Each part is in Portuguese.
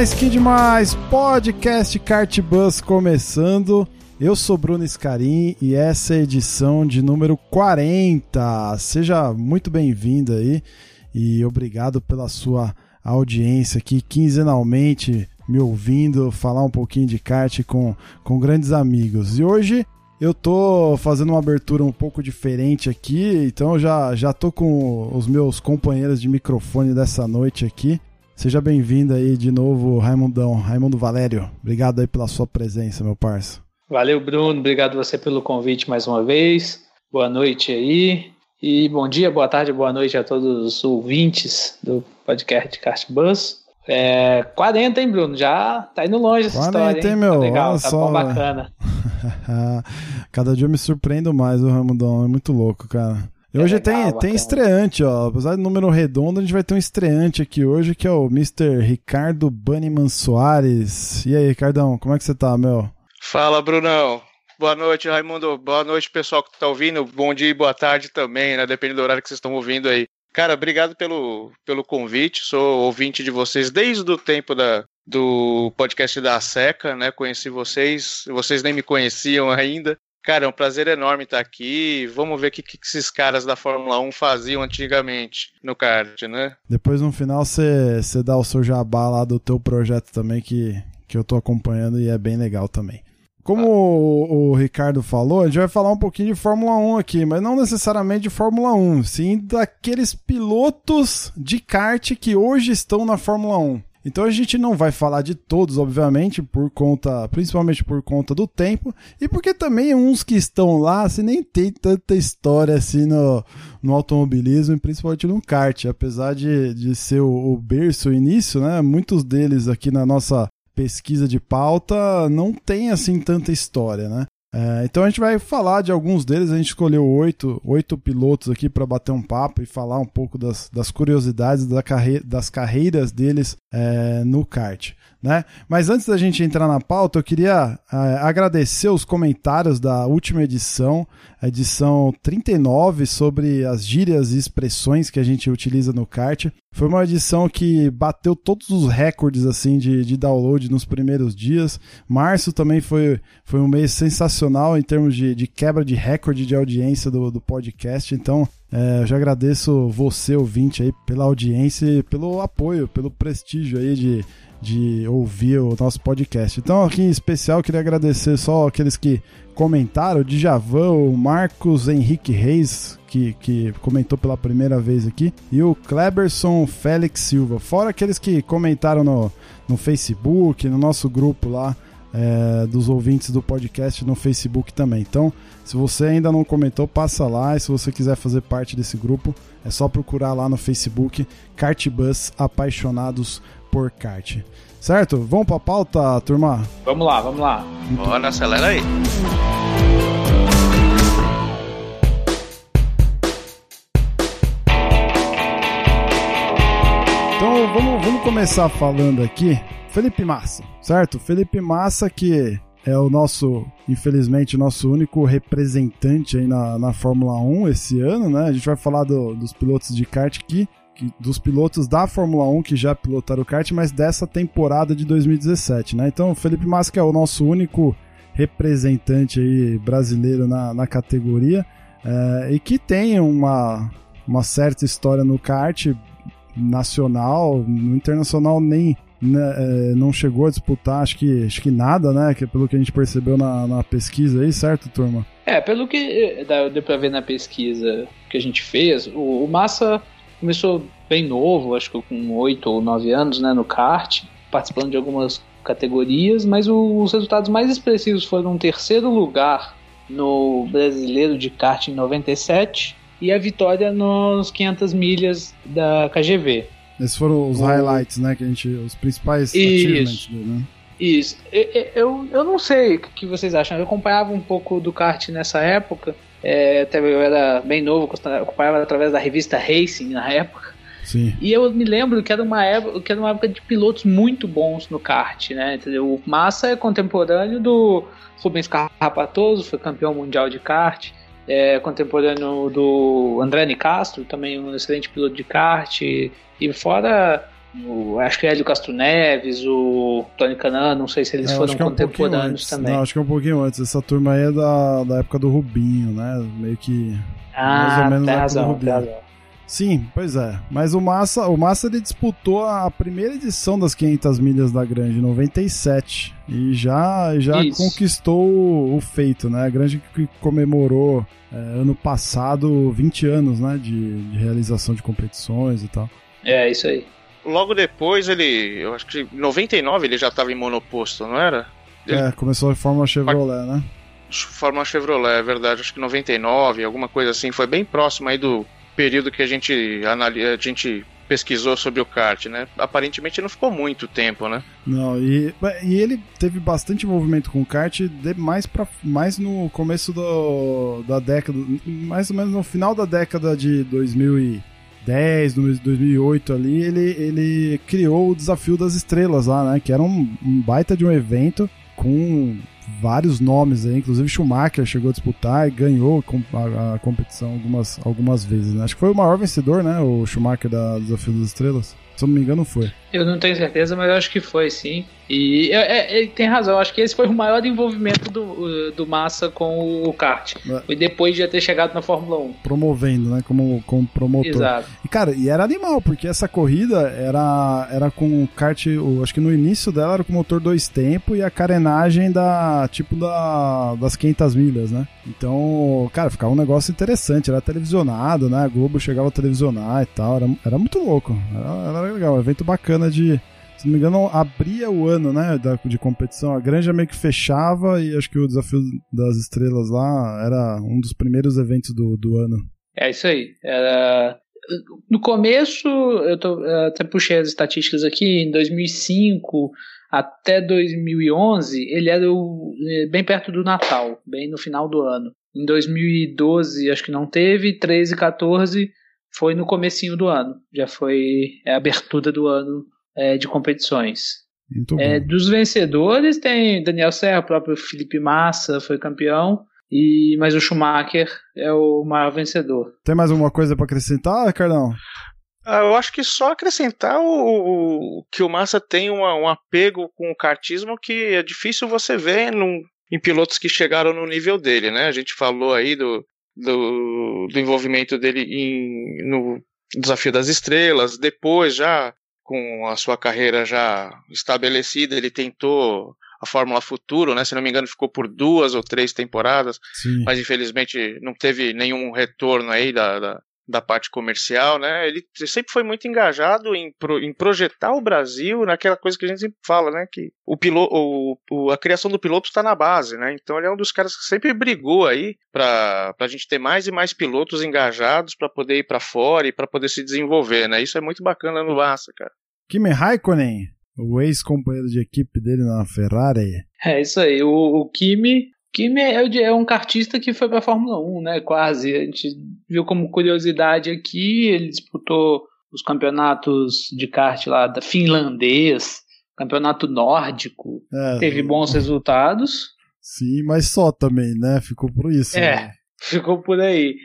Demais, que demais! Podcast Kart Bus começando. Eu sou Bruno Scarim e essa é a edição de número 40. Seja muito bem-vindo aí e obrigado pela sua audiência aqui quinzenalmente me ouvindo falar um pouquinho de kart com, com grandes amigos. E hoje eu tô fazendo uma abertura um pouco diferente aqui, então já já tô com os meus companheiros de microfone dessa noite aqui. Seja bem-vindo aí de novo, Raimundão, Raimundo Valério. Obrigado aí pela sua presença, meu parceiro. Valeu, Bruno. Obrigado você pelo convite mais uma vez. Boa noite aí. E bom dia, boa tarde, boa noite a todos os ouvintes do podcast Cast Bus. É 40, hein, Bruno? Já tá indo longe essa 40, história, hein? hein, meu? Tá legal, Olha tá só, bom, bacana. Cada dia eu me surpreendo mais, o Ramudão. É muito louco, cara. E É hoje legal, tem, tem estreante, ó. Apesar do número redondo, a gente vai ter um estreante aqui hoje, que é o Mr. Ricardo Banniman Soares. E aí, Ricardão, como é que você tá, meu? Fala, Brunão. Boa noite, Raimundo. Boa noite, pessoal que tá ouvindo. Bom dia e boa tarde também, né? Depende do horário que vocês estão ouvindo aí. Cara, obrigado pelo, pelo convite. Sou ouvinte de vocês desde o tempo da, do podcast da Seca, né? Conheci vocês. Vocês nem me conheciam ainda. Cara, é um prazer enorme estar aqui. Vamos ver o que, que esses caras da Fórmula 1 faziam antigamente no kart, né? Depois, no final, você dá o seu jabá lá do teu projeto também, que, que eu tô acompanhando e é bem legal também. Como o, o Ricardo falou, a gente vai falar um pouquinho de Fórmula 1 aqui, mas não necessariamente de Fórmula 1, sim daqueles pilotos de kart que hoje estão na Fórmula 1. Então a gente não vai falar de todos, obviamente, por conta, principalmente por conta do tempo, e porque também uns que estão lá, assim, nem tem tanta história assim no, no automobilismo, e principalmente no kart, apesar de, de ser o, o berço, o início, né? Muitos deles aqui na nossa pesquisa de pauta não tem assim tanta história, né? É, então a gente vai falar de alguns deles, a gente escolheu oito, oito pilotos aqui para bater um papo e falar um pouco das, das curiosidades da carre das carreiras deles é, no kart. Né? Mas antes da gente entrar na pauta, eu queria é, agradecer os comentários da última edição, edição 39, sobre as gírias e expressões que a gente utiliza no kart. Foi uma edição que bateu todos os recordes assim de, de download nos primeiros dias. Março também foi, foi um mês sensacional em termos de, de quebra de recorde de audiência do, do podcast. Então, é, eu já agradeço você, ouvinte, aí, pela audiência e pelo apoio, pelo prestígio aí de, de ouvir o nosso podcast. Então, aqui em especial, queria agradecer só aqueles que comentaram, o Djavan, o Marcos Henrique Reis, que, que comentou pela primeira vez aqui, e o Kleberson Félix Silva. Fora aqueles que comentaram no, no Facebook, no nosso grupo lá, é, dos ouvintes do podcast no Facebook também. Então, se você ainda não comentou, passa lá. E se você quiser fazer parte desse grupo, é só procurar lá no Facebook Kartbus Apaixonados por Kart. Certo? Vamos pra pauta, turma? Vamos lá, vamos lá. Bora, acelera aí. Então vamos, vamos começar falando aqui. Felipe Massa, certo? Felipe Massa que é o nosso, infelizmente, nosso único representante aí na, na Fórmula 1 esse ano, né? A gente vai falar do- dos pilotos de kart aqui, dos pilotos da Fórmula 1 que já pilotaram o kart, mas dessa temporada de 2017, né? Então o Felipe Massa que é o nosso único representante aí brasileiro na, na categoria é, e que tem uma, uma certa história no kart nacional, no internacional nem né, é, não chegou a disputar, acho que, acho que nada, né? Que pelo que a gente percebeu na, na pesquisa aí, certo, turma? É, pelo que eh, deu pra ver na pesquisa que a gente fez, o, o Massa começou bem novo, acho que com 8 ou 9 anos, né, no kart, participando de algumas categorias, mas o- os resultados mais expressivos foram um terceiro lugar no Brasileiro de Kart em 97 e a vitória nos 500 milhas da KGV. Esses foram os o... highlights, né? Que a gente. Os principais achievements dele, né? Isso. Eu, eu, eu não sei o que vocês acham. Eu acompanhava um pouco do kart nessa época. É, até eu era bem novo, acompanhava através da revista Racing na época. Sim. E eu me lembro que era uma época, que era uma época de pilotos muito bons no kart, né? Entendeu? O Massa é contemporâneo do Rubens Carrapatoso, foi campeão mundial de kart. É contemporâneo do André Castro, também um excelente piloto de kart. E fora o, acho que é Hélio Castro Neves, o Tony Canan, não sei se eles é, foram é um contemporâneos também. Não, acho que é um pouquinho antes. Essa turma aí é da, da época do Rubinho, né? Meio que. Ah, mais ou menos tem razão, tem razão. Sim, pois é. Mas o Massa, o Massa ele disputou a primeira edição das 500 milhas da Grande em 97 e já já conquistou o feito, né? A Grande que comemorou é, ano passado 20 anos, né, de, de realização de competições e tal. É, isso aí logo depois ele. Eu acho que em 99 ele já estava em monoposto, não era? Ele... É, começou a Fórmula Chevrolet, né? Fórmula Chevrolet, é verdade. Acho que 99, alguma coisa assim. Foi bem próximo aí do período que a gente, a gente pesquisou sobre o kart, né? Aparentemente não ficou muito tempo, né? Não, e, e ele teve bastante movimento com o kart mais, pra, mais no começo do, da década, mais ou menos no final da década de 2000 e 2010, 2008 ali, ele, ele criou o Desafio das Estrelas lá, né? Que era um, um baita de um evento com vários nomes aí, inclusive Schumacher chegou a disputar e ganhou a, competição algumas, algumas vezes, né? Acho que foi o maior vencedor, né? O Schumacher da Desafio das Estrelas. Se eu não me engano, foi. Eu não tenho certeza, mas eu acho que foi sim. E é, é, ele tem razão, acho que esse foi o maior envolvimento do, do Massa com o kart. É. Foi depois de ter chegado na Fórmula 1. Promovendo, né? Como, como promotor. Exato. E, cara, e era animal, porque essa corrida era, era com o kart, o, acho que no início dela era com motor dois tempos e a carenagem da, tipo, da, das 500 milhas, né? Então, cara, ficava um negócio interessante, era televisionado, né? A Globo chegava a televisionar e tal, era, era muito louco. Era, era legal, um evento bacana de se não me engano, abria o ano, né, da, de competição. A granja meio que fechava e acho que o Desafio das Estrelas lá era um dos primeiros eventos do, do ano. É isso aí. Era... No começo, eu, tô, eu até puxei as estatísticas aqui, em 2005 até 2011, ele era o, é, bem perto do Natal, bem no final do ano. Em 2012, acho que não teve, 13 e 14 foi no comecinho do ano. Já foi a abertura do ano é, de competições. É, dos vencedores tem Daniel Serra, o próprio Felipe Massa foi campeão, e mas o Schumacher é o maior vencedor. Tem mais alguma coisa para acrescentar, Cardão? Ah, eu acho que só acrescentar o, o que o Massa tem uma, um apego com o kartismo que é difícil você ver num, em pilotos que chegaram no nível dele, né? A gente falou aí do, do, do envolvimento dele em, no Desafio das Estrelas, depois já com a sua carreira já estabelecida, ele tentou a Fórmula Futuro, né? Se não me engano, ficou por duas ou três temporadas, Sim. mas infelizmente não teve nenhum retorno aí da, da, da, parte comercial, né? Ele sempre foi muito engajado em, pro, em projetar o Brasil naquela coisa que a gente sempre fala, né? Que o piloto, o, o, a criação do piloto está na base, né? Então ele é um dos caras que sempre brigou aí para a gente ter mais e mais pilotos engajados para poder ir para fora e para poder se desenvolver, né? Isso é muito bacana no Massa, cara. Kimi Raikkonen, o ex-companheiro de equipe dele na Ferrari. É isso aí, o, o Kimi. Kimi é, um kartista que foi para a Fórmula 1, né? Quase. A gente viu como curiosidade aqui, ele disputou os campeonatos de kart lá da finlandês, campeonato nórdico, é, teve bons resultados. Sim, mas só também, né? Ficou por isso. É, né? ficou por aí.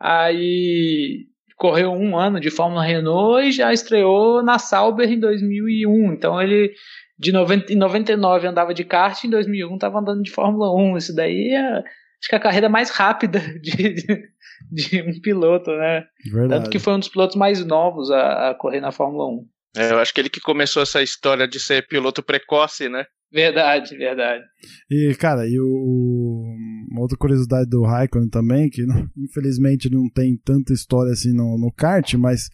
Aí correu um ano de Fórmula Renault e já estreou na Sauber em 2001. Então ele de 90, em 99 andava de kart, em 2001 estava andando de Fórmula 1. Isso daí é acho que é a carreira mais rápida de, de, de um piloto, né? Verdade. Tanto que foi um dos pilotos mais novos a, a correr na Fórmula 1. É, eu acho que ele que começou essa história de ser piloto precoce, né? Verdade, verdade. E, cara, e o, uma outra curiosidade do Raikkonen também, que infelizmente não tem tanta história assim no, no kart, mas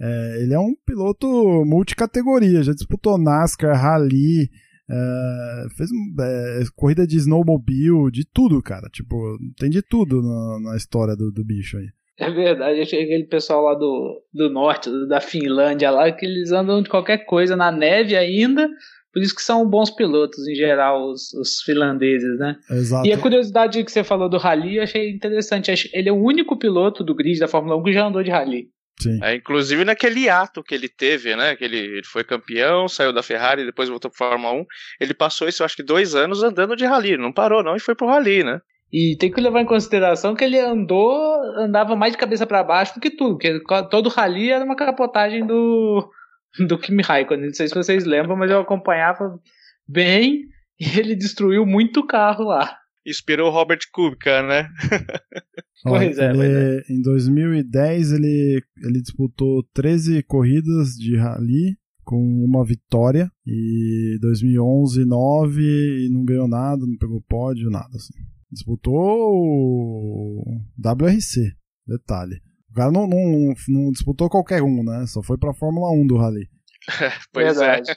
é, ele é um piloto multicategoria, já disputou NASCAR, Rally, é, fez é, corrida de snowmobile, de tudo, cara. Tipo, tem de tudo na, na história do, do bicho aí. É verdade, aquele pessoal lá do, do norte, da Finlândia lá, que eles andam de qualquer coisa na neve ainda, por isso que são bons pilotos em geral, os, os finlandeses, né? Exato. E a curiosidade que você falou do rally, eu achei interessante. Ele é o único piloto do grid da Fórmula 1 que já andou de rally. Sim. É, inclusive naquele ato que ele teve, né? Que ele, ele foi campeão, saiu da Ferrari, depois voltou para Fórmula 1. Ele passou isso, eu acho que dois anos andando de rally. Não parou, não, e foi pro rally, né? E tem que levar em consideração que ele andou, andava mais de cabeça para baixo do que tudo, porque todo rally era uma capotagem do, do Kimi Raikkonen. Não sei se vocês lembram, mas eu acompanhava bem e ele destruiu muito carro lá. Inspirou o Robert Kubica, né? Pois é, é. Em 2010 ele, ele disputou 13 corridas de rally com uma vitória e 2011 9 e não ganhou nada, não pegou pódio, nada assim. Disputou o WRC, detalhe. O cara não, não, não disputou qualquer um, né? Só foi pra Fórmula 1 do rally. pois Verdade. é.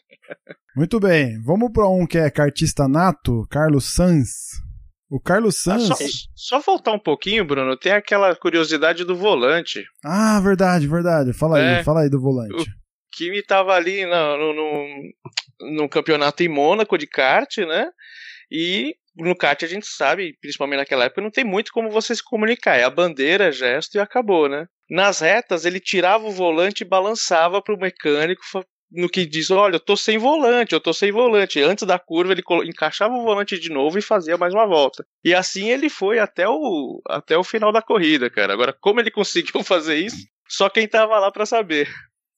Muito bem, vamos para um que é cartista nato, Carlos Sanz. O Carlos Ah, Sanz. só, só voltar um pouquinho, Bruno, tem aquela curiosidade do volante. Ah, verdade, verdade. Fala aí, É. fala aí do volante. Kimi tava ali no, no, no, campeonato em Mônaco de kart, né? E no kart a gente sabe, principalmente naquela época, não tem muito como você se comunicar. É a bandeira, gesto e acabou, né? Nas retas, ele tirava o volante e balançava pro mecânico fa- no que diz, olha, eu tô sem volante, eu tô sem volante. Antes da curva, ele encaixava o volante de novo e fazia mais uma volta. E assim ele foi até o, até o final da corrida, cara. Agora, como ele conseguiu fazer isso, só quem tava lá pra saber.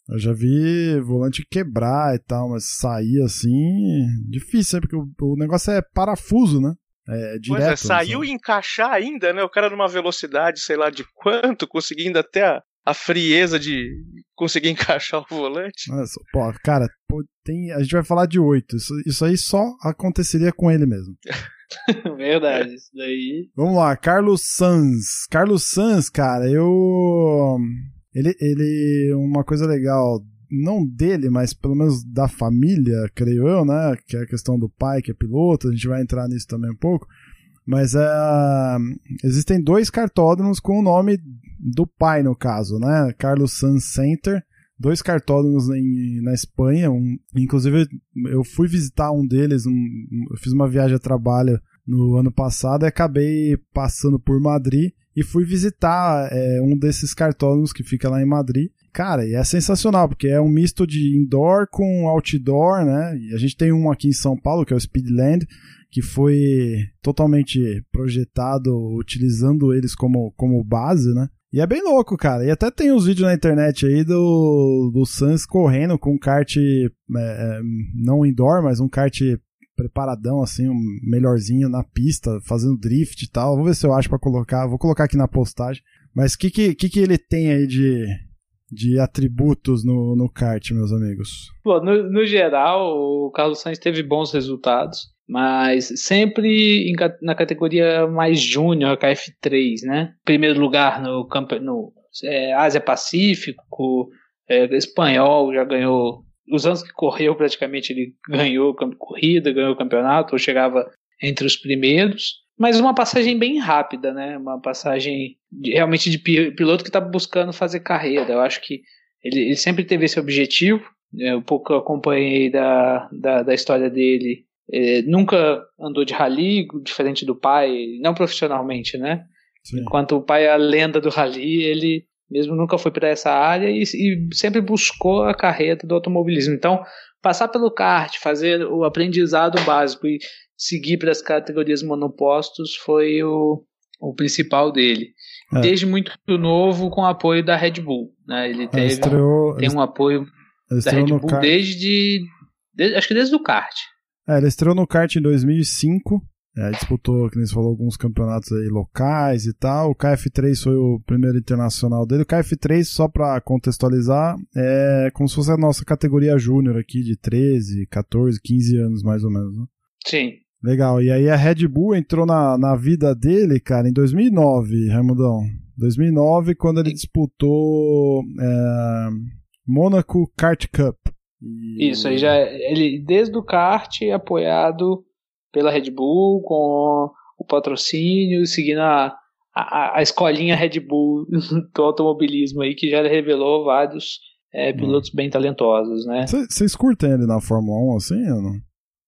Eu já vi volante quebrar e tal, mas sair assim. Difícil, né? Porque o, o negócio é parafuso, né? É direto. Pois é, né? saiu e encaixar ainda, né? O cara numa velocidade, sei lá de quanto, conseguindo até a, a frieza de conseguir encaixar o volante. Nossa, pô, cara, pô, tem, a gente vai falar de oito. Isso, isso aí só aconteceria com ele mesmo. Verdade, isso daí. Vamos lá, Carlos Sanz. Carlos Sanz, cara, eu. Ele, ele. Uma coisa legal, não dele, mas pelo menos da família, creio eu, né? Que é a questão do pai, que é piloto, a gente vai entrar nisso também um pouco. Mas é, existem dois cartódromos com o nome do pai, no caso, né? Carlos Sanz Center. Dois cartódromos em, na Espanha. Um, inclusive, eu fui visitar um deles. Um, eu fiz uma viagem a trabalho no ano passado e acabei passando por Madrid e fui visitar é, um desses cartódromos que fica lá em Madrid. Cara, e é sensacional, porque é um misto de indoor com outdoor, né? E a gente tem um aqui em São Paulo, que é o Speedland, que foi totalmente projetado utilizando eles como, como base, né? E é bem louco, cara. E até tem uns vídeos na internet aí do, do Sans correndo com um kart, é, é, não indoor, mas um kart preparadão, assim, um melhorzinho na pista, fazendo drift e tal. Vou ver se eu acho pra colocar. Vou colocar aqui na postagem. Mas o que, que, que, ele tem aí de, de atributos no, no kart, meus amigos? Bom, no, no geral, o Carlos Sainz teve bons resultados, mas sempre na categoria mais júnior, KF3, né? Primeiro lugar no, no é, Ásia Pacífico, é, espanhol, já ganhou. Os anos que correu, praticamente ele ganhou corrida, ganhou campeonato, ou chegava entre os primeiros. Mas uma passagem bem rápida, né? Uma passagem de- realmente de pi- piloto que está buscando fazer carreira. Eu acho que ele, ele sempre teve esse objetivo. O pouco eu acompanhei da, da, da história dele, é, nunca andou de rally, diferente do pai, não profissionalmente, né? Sim. Enquanto o pai é a lenda do rally, ele mesmo nunca foi para essa área e, e sempre buscou a carreira do automobilismo. Então, passar pelo kart, fazer o aprendizado básico e seguir para as categorias monopostos foi o, o principal dele. É. Desde muito novo, com o apoio da Red Bull. Né? Ele teve, estreou, tem um apoio da Red Bull desde, desde- Acho que desde o kart. É, ele estreou no kart em 2005. É, disputou, que nem você falou, alguns campeonatos aí locais e tal. O KF3 foi o primeiro internacional dele. O KF3, só pra contextualizar, é como se fosse a nossa categoria júnior aqui, de 13, 14, 15 anos mais ou menos. Né? Sim. Legal. E aí a Red Bull entrou na, na vida dele, cara, em 2009, Raimundão. 2009, quando ele disputou é, Monaco Kart Cup. E- Isso, aí já ele desde o kart apoiado pela Red Bull com o patrocínio, seguindo a, a, a escolinha Red Bull do automobilismo aí, que já revelou vários é, pilotos hum. bem talentosos, né? Vocês curtem ele na Fórmula 1 assim ou não?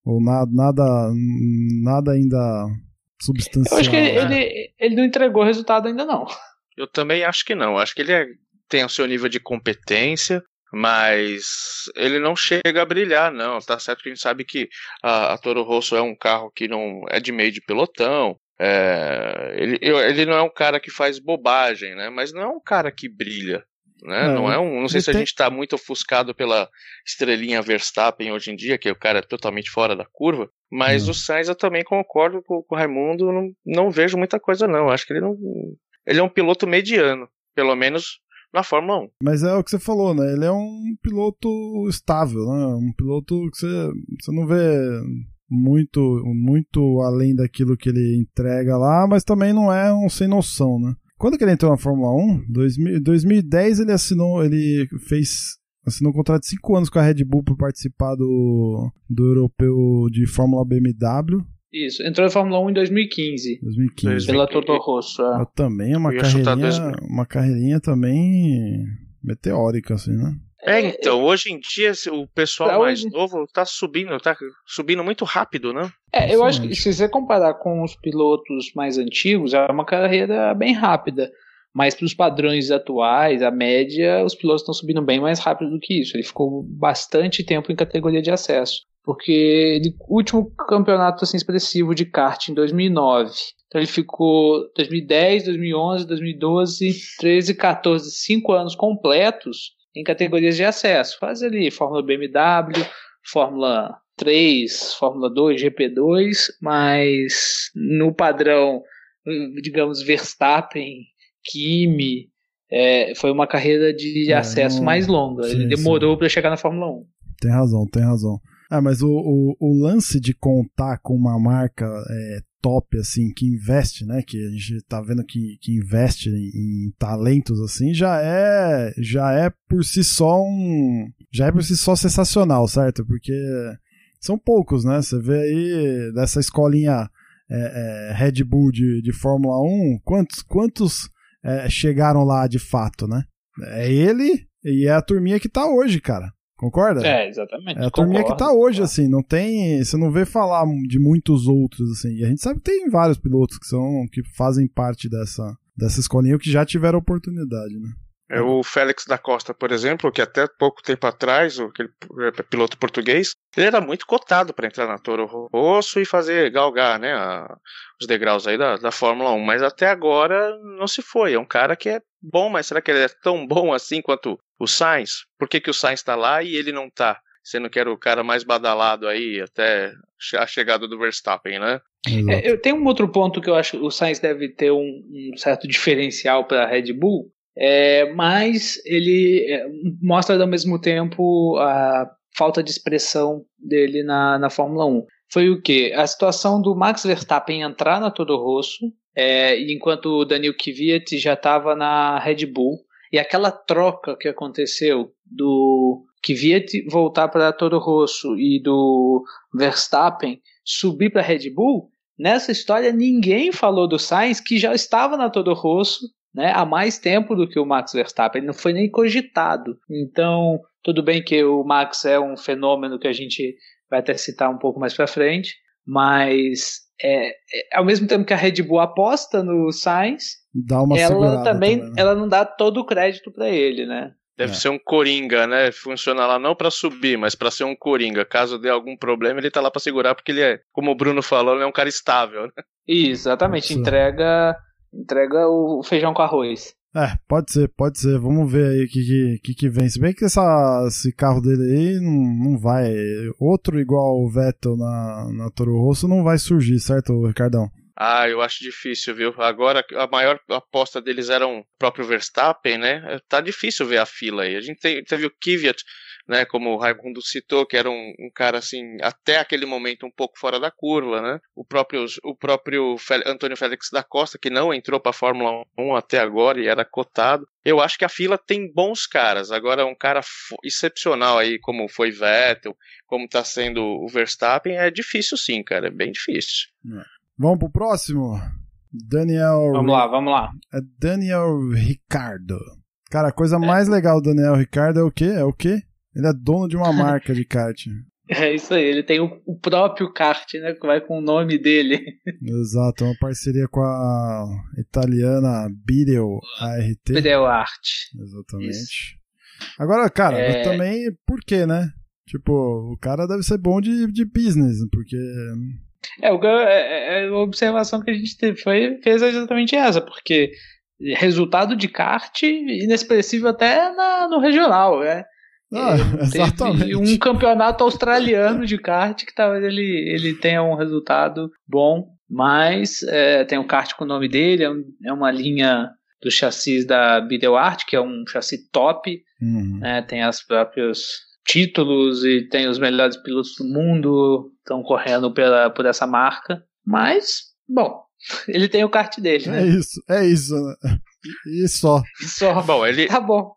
Ou nada, nada, nada ainda substancial? Eu acho que ele, ele, ele não entregou resultado ainda não. Eu também acho que não. Acho que ele é, tem o seu nível de competência, mas ele não chega a brilhar, não. Tá certo que a gente sabe que a, a Toro Rosso é um carro que não é de meio de pelotão. É, ele, ele não é um cara que faz bobagem, né? Mas não é um cara que brilha. Né? É, não é um, não sei se a gente está muito ofuscado pela estrelinha Verstappen hoje em dia, que o cara é totalmente fora da curva. Mas hum. o Sainz eu também concordo com, com o Raimundo, não, não vejo muita coisa não. Acho que ele não, ele é um piloto mediano, pelo menos na Fórmula 1. Mas é o que você falou, né? Ele é um piloto estável, né? Um piloto que você, você não vê muito, muito além daquilo que ele entrega lá, mas também não é um sem noção, né? Quando que ele entrou na Fórmula 1? Em 2010 ele assinou, ele fez assinou um contrato de 5 anos com a Red Bull para participar do, do europeu de Fórmula BMW. Isso, entrou na Fórmula 1 em 2015. 2015. Pela Toto Rosso. É. Também é uma carreirinha, uma carreirinha também meteórica, assim, né? É, então, hoje em dia o pessoal mais novo tá subindo, tá subindo muito rápido, né? É, eu acho que se você comparar com os pilotos mais antigos, é uma carreira bem rápida. Mas para os padrões atuais, a média, os pilotos estão subindo bem mais rápido do que isso. Ele ficou bastante tempo em categoria de acesso. Porque ele, o último campeonato assim, expressivo de kart em 2009. Então ele ficou 2010, 2011, 2012, 13, 14, 5 anos completos em categorias de acesso. Faz ali Fórmula BMW, Fórmula 3, Fórmula 2, GP2, mas no padrão, digamos, Verstappen, Kimi, é, foi uma carreira de é, acesso não... mais longa. Sim, Ele demorou para chegar na Fórmula 1. Tem razão, tem razão. Ah, mas o, o, o lance de contar com uma marca é, top, assim, que investe, né? Que a gente tá vendo que, que investe em, em, talentos, assim, já é, já é por si só um. Já é por si só sensacional, certo? Porque são poucos, né? Você vê aí dessa escolinha é, é, Red Bull de, de Fórmula 1, quantos, quantos é, chegaram lá de fato, né? É ele e é a turminha que tá hoje, cara. Concorda? É, exatamente. É a turminha que tá hoje, assim, não tem. Você não vê falar de muitos outros, assim. E a gente sabe que tem vários pilotos que são. que fazem parte dessa, dessa escolinha que já tiveram oportunidade, né? É o Félix da Costa, por exemplo, que até pouco tempo atrás, aquele é, piloto português, ele era muito cotado para entrar na Toro Rosso e fazer galgar, né, a, os degraus aí da, da Fórmula 1, mas até agora não se foi. É um cara que é bom, mas será que ele é tão bom assim quanto o Sainz? Por que, que o Sainz está lá e ele não está? Sendo que era o cara mais badalado aí até a chegada do Verstappen, né? É, eu tenho um outro ponto que eu acho que o Sainz deve ter um, um certo diferencial para a Red Bull, é, mas ele é, mostra ao mesmo tempo a falta de expressão dele na, na Fórmula 1. Foi o que? A situação do Max Verstappen entrar na Toro Rosso, é, enquanto o Daniel Kvyat já estava na Red Bull, e aquela troca que aconteceu do Kvyat voltar para Toro Rosso e do Verstappen subir para Red Bull, nessa história ninguém falou do Sainz que já estava na Toro Rosso né, há mais tempo do que o Max Verstappen, ele não foi nem cogitado. Então, tudo bem que o Max é um fenômeno que a gente vai até citar um pouco mais para frente, mas é, é, ao mesmo tempo que a Red Bull aposta no Sainz, ela também, também né? ela não dá todo o crédito para ele, né? Deve é. ser um coringa, né? Funciona lá não para subir, mas para ser um coringa. Caso dê algum problema, ele tá lá para segurar, porque ele é, como o Bruno falou, ele é um cara estável. Né? Exatamente, entrega Entrega o feijão com arroz. É, pode ser, pode ser. Vamos ver aí o que, que, que vem. Se bem que essa, esse carro dele aí não, não vai. Outro igual o Vettel na, na Toro Rosso não vai surgir, certo, Ricardão? Ah, eu acho difícil, viu? Agora a maior aposta deles era o próprio Verstappen, né? Tá difícil ver a fila aí. A gente teve o Kvyat né, como o Raimundo citou, que era um, um, cara assim, até aquele momento um pouco fora da curva, né? O próprio, o próprio Fel Antônio Félix da Costa, que não entrou para a Fórmula 1 até agora e era cotado. Eu acho que a fila tem bons caras. Agora, um cara excepcional aí, como foi Vettel, como está sendo o Verstappen, é difícil sim, cara, é bem difícil. É. Vamos pro próximo? Daniel. Vamos lá, vamos lá. É Daniel Ricardo. Cara, a coisa mais legal do Daniel Ricardo é o quê? É o quê? Ele é dono de uma marca de kart. É isso aí, ele tem o, o, próprio kart, né? Que vai com o nome dele. Exato, uma parceria com a italiana Bideo ART. Bideo Art. Exatamente. Isso. Agora, cara, é... também, por quê, né? Tipo, o cara deve ser bom de, de business, porque. É, é, é, a observação que a gente teve foi, fez exatamente essa, porque resultado de kart inexpressivo até na, no regional, né? Ah, exatamente. um campeonato australiano de kart que talvez ele, ele tenha um resultado bom, mas é, tem um kart com o nome dele, é, um, é uma linha do chassis da Art, que é um chassi top, uhum. né, tem os próprios títulos e tem os melhores pilotos do mundo estão correndo pela, por essa marca, mas, bom, ele tem o kart dele. Né? É isso, é isso. Né? E só. Só. Bom, ele. Tá bom.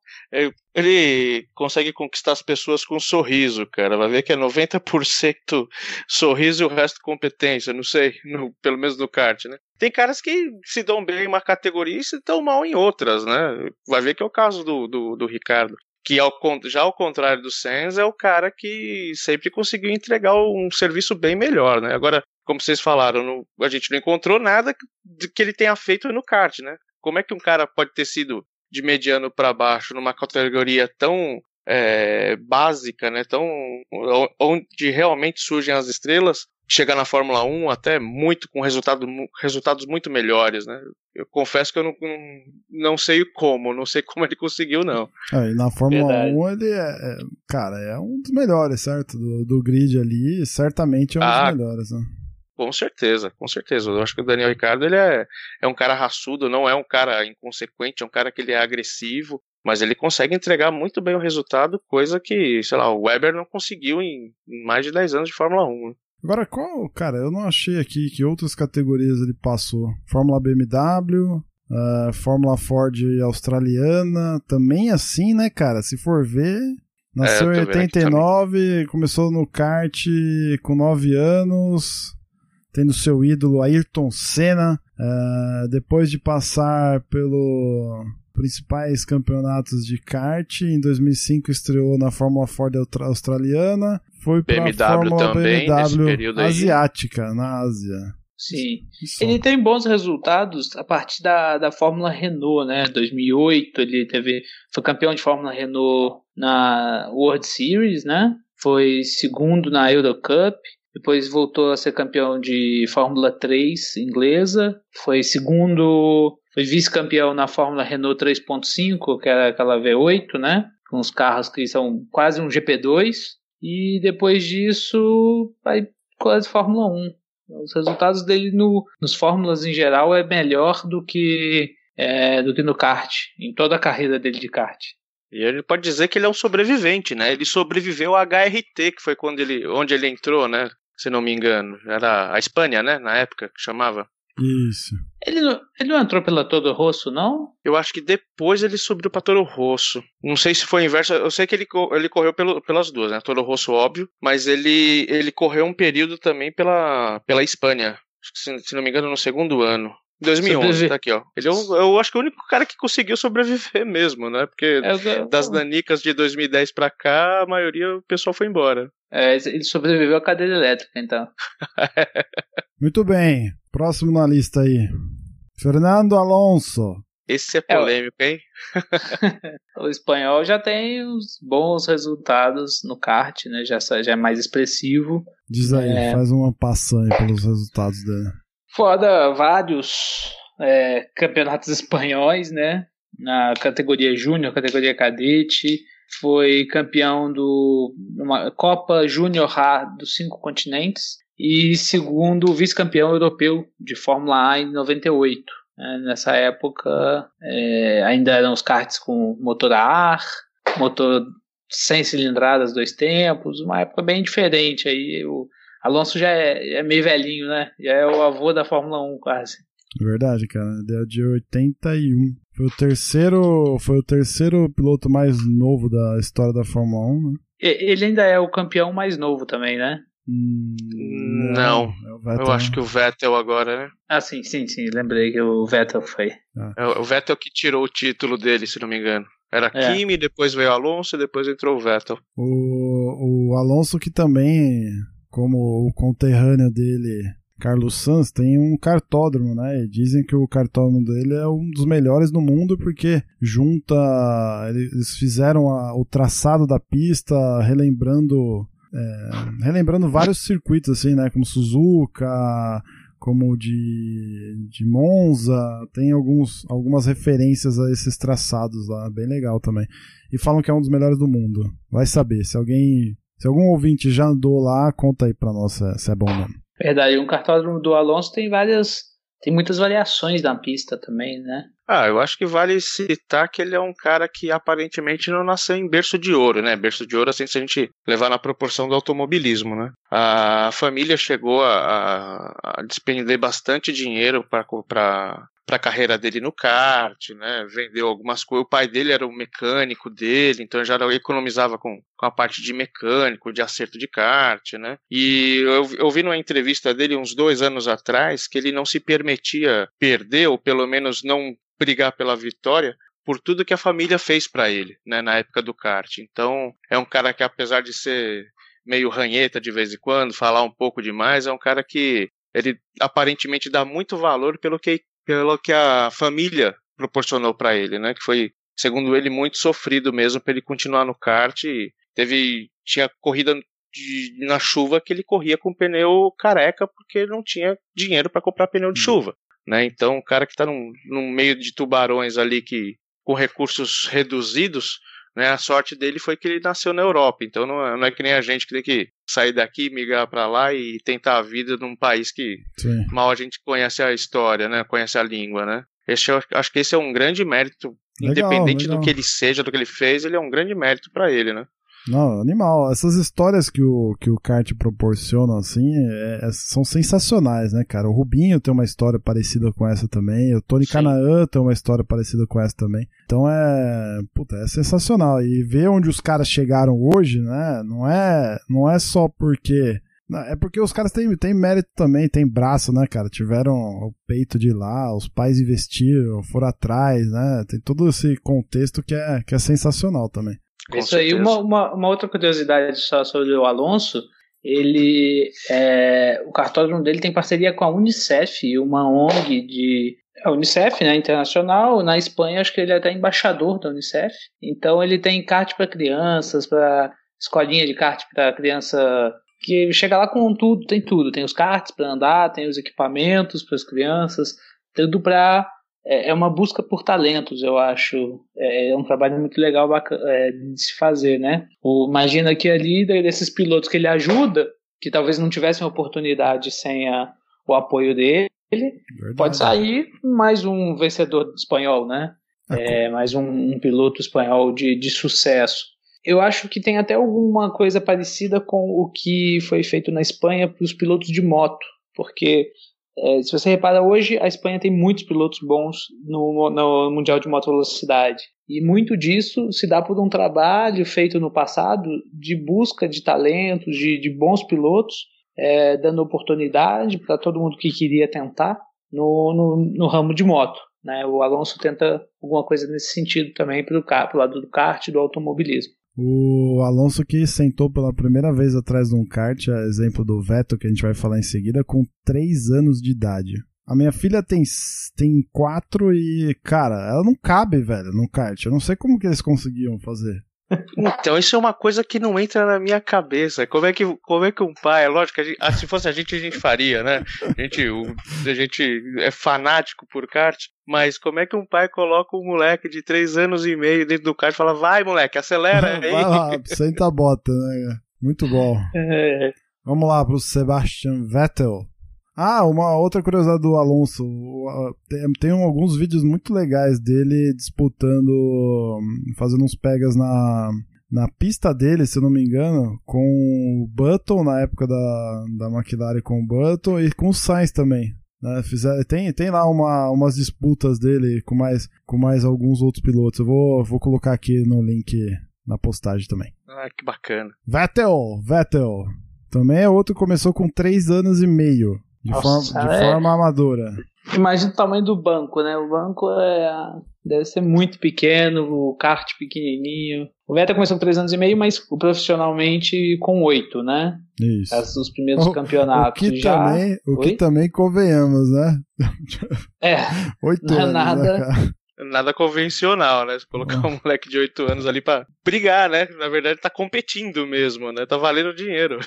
Ele consegue conquistar as pessoas com um sorriso, cara. Vai ver que é 90% sorriso e o resto competência. Não sei, no, pelo menos no kart, né? Tem caras que se dão bem em uma categoria e se dão mal em outras, né? Vai ver que é o caso do, do, do Ricardo. Que ao, já ao contrário do Sainz, é o cara que sempre conseguiu entregar um serviço bem melhor, né? Agora, como vocês falaram, a gente não encontrou nada que ele tenha feito no kart, né? Como é que um cara pode ter sido de mediano para baixo numa categoria tão é, básica, né? Tão onde realmente surgem as estrelas, chegar na Fórmula 1 até muito com resultado, resultados muito melhores, né? Eu confesso que eu não, não, sei como, não sei como ele conseguiu, não. É, na Fórmula Verdade. 1 ele é, é, cara, é um dos melhores, certo? Do, do grid ali, certamente é um ah, dos melhores, né? Com certeza, com certeza. Eu acho que o Daniel Ricardo ele é, é um cara raçudo, não é um cara inconsequente, é um cara que ele é agressivo, mas ele consegue entregar muito bem o resultado, coisa que, sei lá, o Weber não conseguiu em, em mais de 10 anos de Fórmula 1. Né? Agora, qual, cara, eu não achei aqui que outras categorias ele passou. Fórmula BMW, uh, Fórmula Ford australiana, também assim, né, cara? Se for ver, nasceu é, em 89, começou no kart com 9 anos, tendo seu ídolo Ayrton Senna, uh, depois de passar pelo principais campeonatos de kart, em 2005 estreou na Fórmula Ford australiana, foi para a Fórmula também, BMW asiática, na Ásia. Sim. Ele tem bons resultados a partir da, da Fórmula Renault, né? 2008 ele teve foi campeão de Fórmula Renault na World Series, né? Foi segundo na Eurocup depois voltou a ser campeão de Fórmula 3 inglesa, foi segundo, foi vice-campeão na Fórmula Renault 3.5, que era aquela V8, né? Com os carros que são quase um GP2. E depois disso, vai quase Fórmula 1. Os resultados dele no, nos Fórmulas em geral é melhor do que, é, do que no kart, em toda a carreira dele de kart. E ele pode dizer que ele é um sobrevivente, né? Ele sobreviveu ao HRT, que foi quando ele, onde ele entrou, né? Se não me engano. Era a Espanha, né? Na época que chamava. Isso. Ele não, ele não entrou pela Toro Rosso, não? Eu acho que depois ele subiu pra Toro Rosso. Não sei se foi inverso. Eu sei que ele, ele correu pelo, pelas duas, né? Toro Rosso, óbvio. Mas ele, ele correu um período também pela, pela Espanha. Se, se não me engano, no segundo ano. 2011, tá aqui, ó. Ele é um, eu acho que é o único cara que conseguiu sobreviver mesmo, né? Porque é, das danicas de 2010 pra cá, a maioria o pessoal foi embora. É, ele sobreviveu à cadeira elétrica, então. Muito bem. Próximo na lista aí. Fernando Alonso. Esse é polêmico, é, hein? o espanhol já tem uns bons resultados no kart, né? Já, já é mais expressivo. Diz aí, é... faz uma passagem pelos resultados dele. Fora vários é, campeonatos espanhóis, né? Na categoria júnior, categoria cadete, foi campeão do uma Copa Júnior A dos cinco continentes e segundo vice-campeão europeu de Fórmula A em 98. É, nessa época é, ainda eram os karts com motor a ar, motor sem cilindradas dois tempos, uma época bem diferente aí Alonso já é, é, meio velhinho, né? Já é o avô da Fórmula 1 quase. Verdade, cara. É de 81. Foi o terceiro, foi o terceiro piloto mais novo da história da Fórmula 1, né? Ele ainda é o campeão mais novo também, né? Hum, não. É Eu acho que o Vettel agora, né? Ah, sim, sim, sim. Lembrei que o Vettel foi. É. O Vettel que tirou o título dele, se não me engano. Era é. Kimi, depois veio Alonso e depois entrou o Vettel. O, o Alonso que também, como o conterrâneo dele, Carlos Sanz, tem um cartódromo, né? E dizem que o cartódromo dele é um dos melhores do mundo porque junta. Eles fizeram a, o traçado da pista, relembrando. É, relembrando vários circuitos, assim, né? Como Suzuka, como de, de Monza, tem alguns, algumas referências a esses traçados lá, bem legal também. E falam que é um dos melhores do mundo. Vai saber, se alguém, se algum ouvinte já andou lá, conta aí pra nós se é bom mesmo. Verdade, um cartódromo do Alonso tem várias, tem muitas variações na pista também, né? Ah, eu acho que vale citar que ele é um cara que aparentemente não nasceu em berço de ouro, né? Berço de ouro, assim, se a gente levar na proporção do automobilismo, né? A família chegou a, a despender bastante dinheiro para para a carreira dele no kart, né? Vendeu algumas coisas. O pai dele era o mecânico dele, então já economizava com, com a parte de mecânico, de acerto de kart, né? E eu, eu vi numa entrevista dele uns dois anos atrás que ele não se permitia perder, ou pelo menos não brigar pela vitória, por tudo que a família fez para ele, né, na época do kart. Então, é um cara que apesar de ser meio ranheta de vez em quando, falar um pouco demais, é um cara que ele aparentemente dá muito valor pelo que pelo que a família proporcionou para ele, né? Que foi, segundo ele, muito sofrido mesmo para ele continuar no kart. teve tinha corrida de, na chuva que ele corria com pneu careca porque não tinha dinheiro para comprar pneu de hum. chuva, né? Então, o cara que está num meio de tubarões ali que com recursos reduzidos, né? A sorte dele foi que ele nasceu na Europa, então não é, não é que nem a gente que tem que sair daqui, migrar para lá e tentar a vida num país que Sim. mal a gente conhece a história, né? Conhece a língua, né? Esse, acho que esse é um grande mérito, legal, independente legal. do que ele seja, do que ele fez, ele é um grande mérito para ele, né? Não, animal. Essas histórias que o, que o kart proporciona, assim, é, é, são sensacionais, né, cara? O Rubinho tem uma história parecida com essa também. O Tony Canaan tem uma história parecida com essa também. Então é. Puta, é sensacional. E ver onde os caras chegaram hoje, né? Não é, não é só porque. É porque os caras têm, têm mérito também, tem braço, né, cara? Tiveram o peito de lá, os pais investiram, foram atrás, né? Tem todo esse contexto que é, que é sensacional também. Com Isso certeza. aí, uma, uma, uma, outra curiosidade só sobre o Alonso, ele é, o cartódromo dele tem parceria com a Unicef, uma ONG de a Unicef, né, internacional, na Espanha acho que ele é até embaixador da Unicef. Então ele tem kart para crianças, para escolinha de kart para criança que chega lá com tudo, tem tudo, tem os karts para andar, tem os equipamentos para as crianças, tudo para é, é uma busca por talentos, eu acho. É, é um trabalho muito legal é, de se fazer, né? O, imagina que ali, desses pilotos que ele ajuda, que talvez não tivessem oportunidade sem a, o apoio dele, Verdade. pode sair mais um vencedor espanhol, né? É, mais um, um, piloto espanhol de, de sucesso. Eu acho que tem até alguma coisa parecida com o que foi feito na Espanha para os pilotos de moto, porque é, se você repara hoje, a Espanha tem muitos pilotos bons no, no Mundial de Moto Velocidade. E muito disso se dá por um trabalho feito no passado de busca de talentos, de, de bons pilotos, é, dando oportunidade para todo mundo que queria tentar no, no, no ramo de moto. Né? O Alonso tenta alguma coisa nesse sentido também para o lado do kart do automobilismo. O Alonso que sentou pela primeira vez atrás de um kart, a exemplo do Vettel, que a gente vai falar em seguida, com 3 anos de idade. A minha filha tem, tem 4 e, cara, ela não cabe, velho, no kart. Eu não sei como que eles conseguiam fazer. Então, isso é uma coisa que não entra na minha cabeça. Como é que, como é que um pai, é lógico, gente, ah, se fosse a gente, a gente faria, né? A gente, o, a gente é fanático por kart, mas como é que um pai coloca um moleque de 3 anos e meio dentro do kart e fala, vai moleque, acelera aí. vai lá, senta a bota, né? Muito bom. É. Vamos lá pro Sebastian Vettel. Ah, uma outra curiosidade do Alonso. Tem, tem alguns vídeos muito legais dele disputando, fazendo uns pegas na, na pista dele, se eu não me engano, com o Button na época da, da McLaren com o Button e com o Sainz também. Né? Fizer, tem, tem lá uma, umas disputas dele com mais, com mais alguns outros pilotos. Eu vou, vou colocar aqui no link na postagem também. Ah, que bacana. Vettel, Vettel. Também é outro que começou com 3 anos e meio De, Nossa, forma, de é... forma amadora. Imagina o tamanho do banco, né? O banco é deve ser muito pequeno, o kart pequenininho. O Vettel começou com 3 anos e meio, mas profissionalmente com 8, né? Isso. As, os primeiros o, campeonatos o que já. Também, o Oi? que também convenhamos, né? É. 8 não é anos. Nada. Né, nada convencional, né? Você colocar um moleque de 8 anos ali pra brigar, né? Na verdade, tá competindo mesmo, né? Tá valendo dinheiro.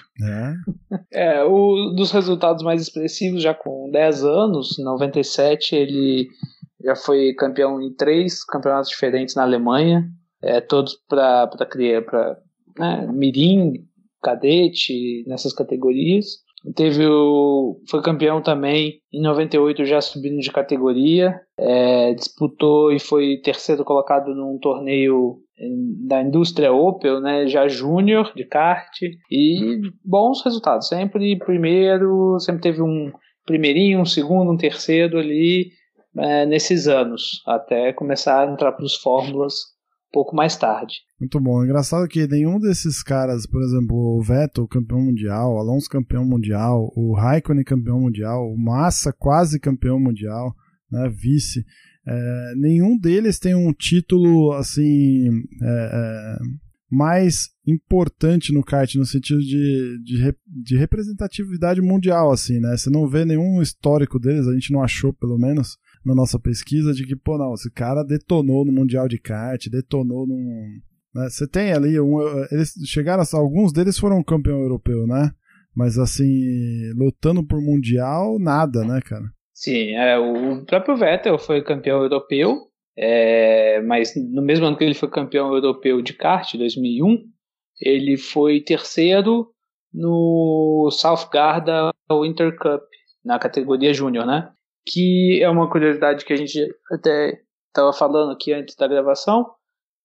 É. é, o dos resultados mais expressivos, já com 10 anos, em 97, ele já foi campeão em três campeonatos diferentes na Alemanha, é, todos para criar para né, mirim, cadete nessas categorias. Teve o, foi campeão também em 98 já subindo de categoria, é, disputou e foi terceiro colocado num torneio da indústria Opel, né, já júnior de kart e bons resultados, sempre primeiro, sempre teve um primeirinho, um segundo, um terceiro ali é, nesses anos, até começar a entrar para os fórmulas pouco mais tarde. Muito bom. Engraçado que nenhum desses caras, por exemplo, o Vettel campeão mundial, o Alonso campeão mundial, o Raikkonen campeão mundial, o Massa quase campeão mundial, né, vice, é, nenhum deles tem um título assim é, é mais importante no kart no sentido de, de, de, representatividade mundial, assim, né? Você não vê nenhum histórico deles, a gente não achou pelo menos na nossa pesquisa de que, pô, não, esse cara detonou no Mundial de Kart, detonou num. Né? Você tem ali, um, eles chegaram, alguns deles foram campeão europeu, né? Mas assim, lutando por Mundial, nada, né, cara? Sim, é, o próprio Vettel foi campeão europeu, é, mas no mesmo ano que ele foi campeão europeu de kart, 2001, ele foi terceiro no South Garda Winter Cup, na categoria júnior, né? Que é uma curiosidade que a gente até estava falando aqui antes da gravação.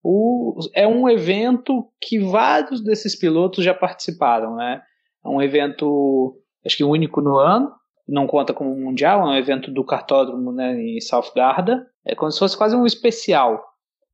O, é um evento que vários desses pilotos já participaram, né? É um evento, acho que único no ano, não conta como mundial, é um evento do cartódromo né, em South Garda. É como se fosse quase um especial.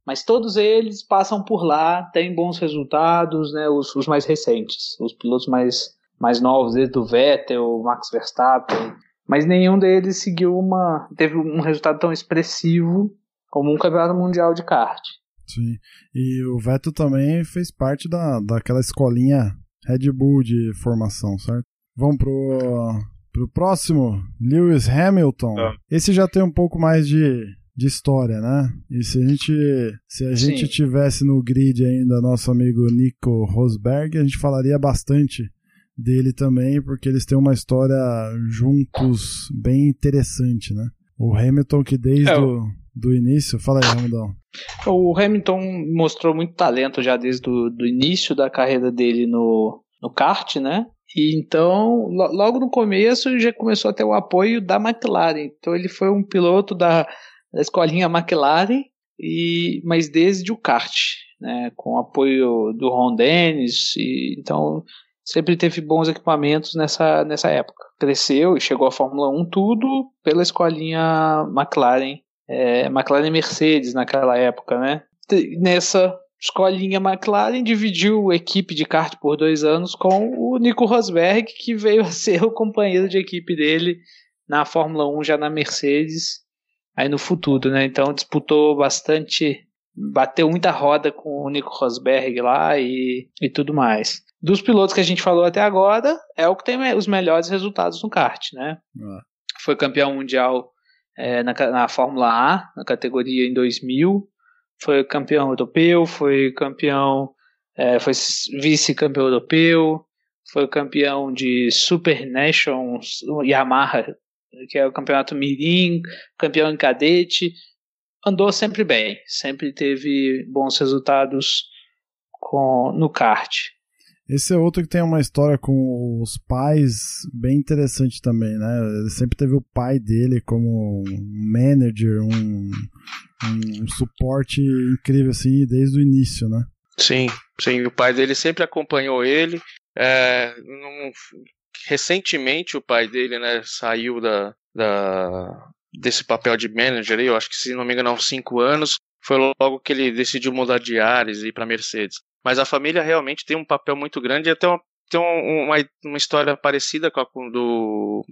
Mas todos eles passam por lá, têm bons resultados, né, os, os mais recentes, os pilotos mais, mais novos, desde o Vettel, Max Verstappen. Mas nenhum deles seguiu uma. teve um resultado tão expressivo como um campeonato mundial de kart. Sim. E o Vettel também fez parte da, daquela escolinha Red Bull de formação, certo? Vamos pro Pro próximo, Lewis Hamilton. É. Esse já tem um pouco mais de, de história, né? E se a gente, se a gente tivesse no grid ainda nosso amigo Nico Rosberg, a gente falaria bastante dele também, porque eles têm uma história juntos bem interessante, né? O Hamilton que desde é, o do início, fala aí, Ramudão. O Hamilton mostrou muito talento já desde o do início da carreira dele no, no kart, né? E então, logo no começo, já começou a ter o apoio da McLaren. Então, ele foi um piloto da, da escolinha McLaren, e, mas desde o kart, né, com o apoio do Ron Dennis. E, então, sempre teve bons equipamentos nessa, nessa época. Cresceu e chegou à Fórmula 1, tudo pela escolinha McLaren, é, McLaren Mercedes naquela época, né? Nessa escolinha McLaren dividiu a equipe de kart por dois anos com o Nico Rosberg, que veio a ser o companheiro de equipe dele na Fórmula 1 já na Mercedes, aí no futuro, né? Então disputou bastante, bateu muita roda com o Nico Rosberg lá e, e tudo mais. Dos pilotos que a gente falou até agora, é o que tem os melhores resultados no kart, né? Ah. Foi campeão mundial é, na, na Fórmula A, na categoria em 2000, foi campeão europeu, foi campeão, é, foi vice-campeão europeu, foi campeão de Super Nations Yamaha, que é o campeonato Mirim, campeão em cadete, andou sempre bem, sempre teve bons resultados com, no kart. Esse é outro que tem uma história com os pais bem interessante também, né? Ele sempre teve o pai dele como um manager, um, um suporte incrível assim desde o início, né? Sim, sim. O pai dele sempre acompanhou ele. É, num, recentemente o pai dele, né, saiu da, da desse papel de manager. Eu acho que se não me engano há uns cinco anos. Foi logo que ele decidiu mudar de ares e ir para Mercedes. Mas a família realmente tem um papel muito grande e até uma, tem uma, uma história parecida com a do